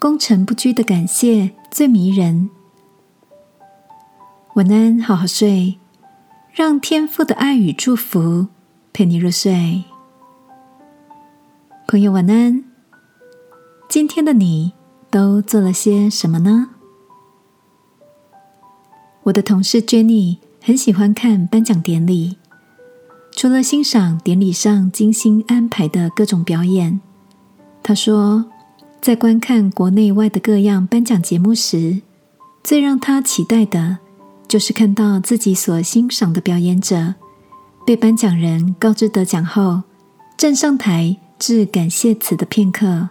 功成不居的感谢最迷人。晚安，好好睡，让天父的爱与祝福陪你入睡。朋友，晚安。今天的你都做了些什么呢？我的同事 Jenny 很喜欢看颁奖典礼，除了欣赏典礼上精心安排的各种表演，她说，在观看国内外的各样颁奖节目时，最让他期待的。就是看到自己所欣赏的表演者被颁奖人告知得奖后，站上台致感谢词的片刻。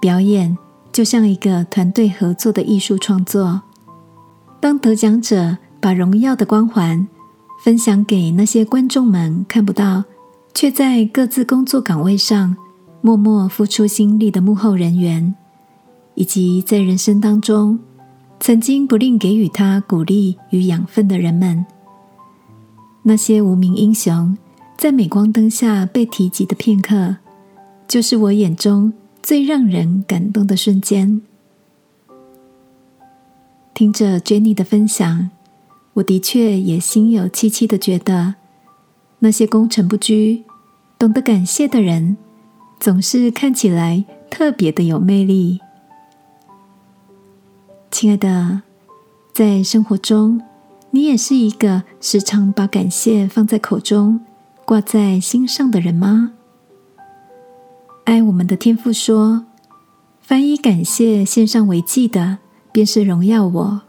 表演就像一个团队合作的艺术创作。当得奖者把荣耀的光环分享给那些观众们看不到，却在各自工作岗位上默默付出心力的幕后人员，以及在人生当中。曾经不吝给予他鼓励与养分的人们，那些无名英雄，在镁光灯下被提及的片刻，就是我眼中最让人感动的瞬间。听着 Jenny 的分享，我的确也心有戚戚的觉得，那些功成不居、懂得感谢的人，总是看起来特别的有魅力。亲爱的，在生活中，你也是一个时常把感谢放在口中、挂在心上的人吗？爱我们的天父说：“凡以感谢献上为祭的，便是荣耀我。”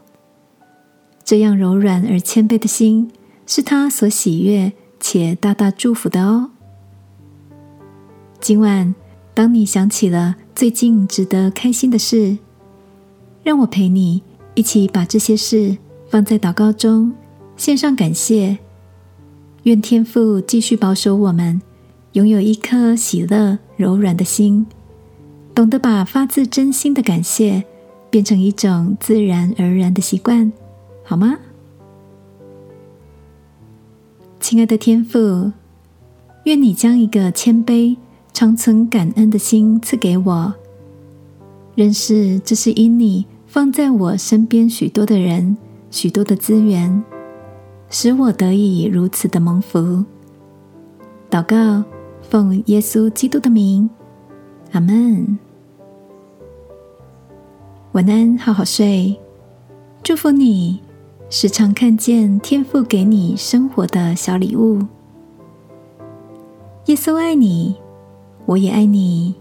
这样柔软而谦卑的心，是他所喜悦且大大祝福的哦。今晚，当你想起了最近值得开心的事，让我陪你一起把这些事放在祷告中，献上感谢。愿天父继续保守我们，拥有一颗喜乐柔软的心，懂得把发自真心的感谢变成一种自然而然的习惯，好吗？亲爱的天父，愿你将一个谦卑、常存感恩的心赐给我。认识这是因你放在我身边许多的人、许多的资源，使我得以如此的蒙福。祷告，奉耶稣基督的名，阿门。晚安，好好睡。祝福你，时常看见天父给你生活的小礼物。耶稣爱你，我也爱你。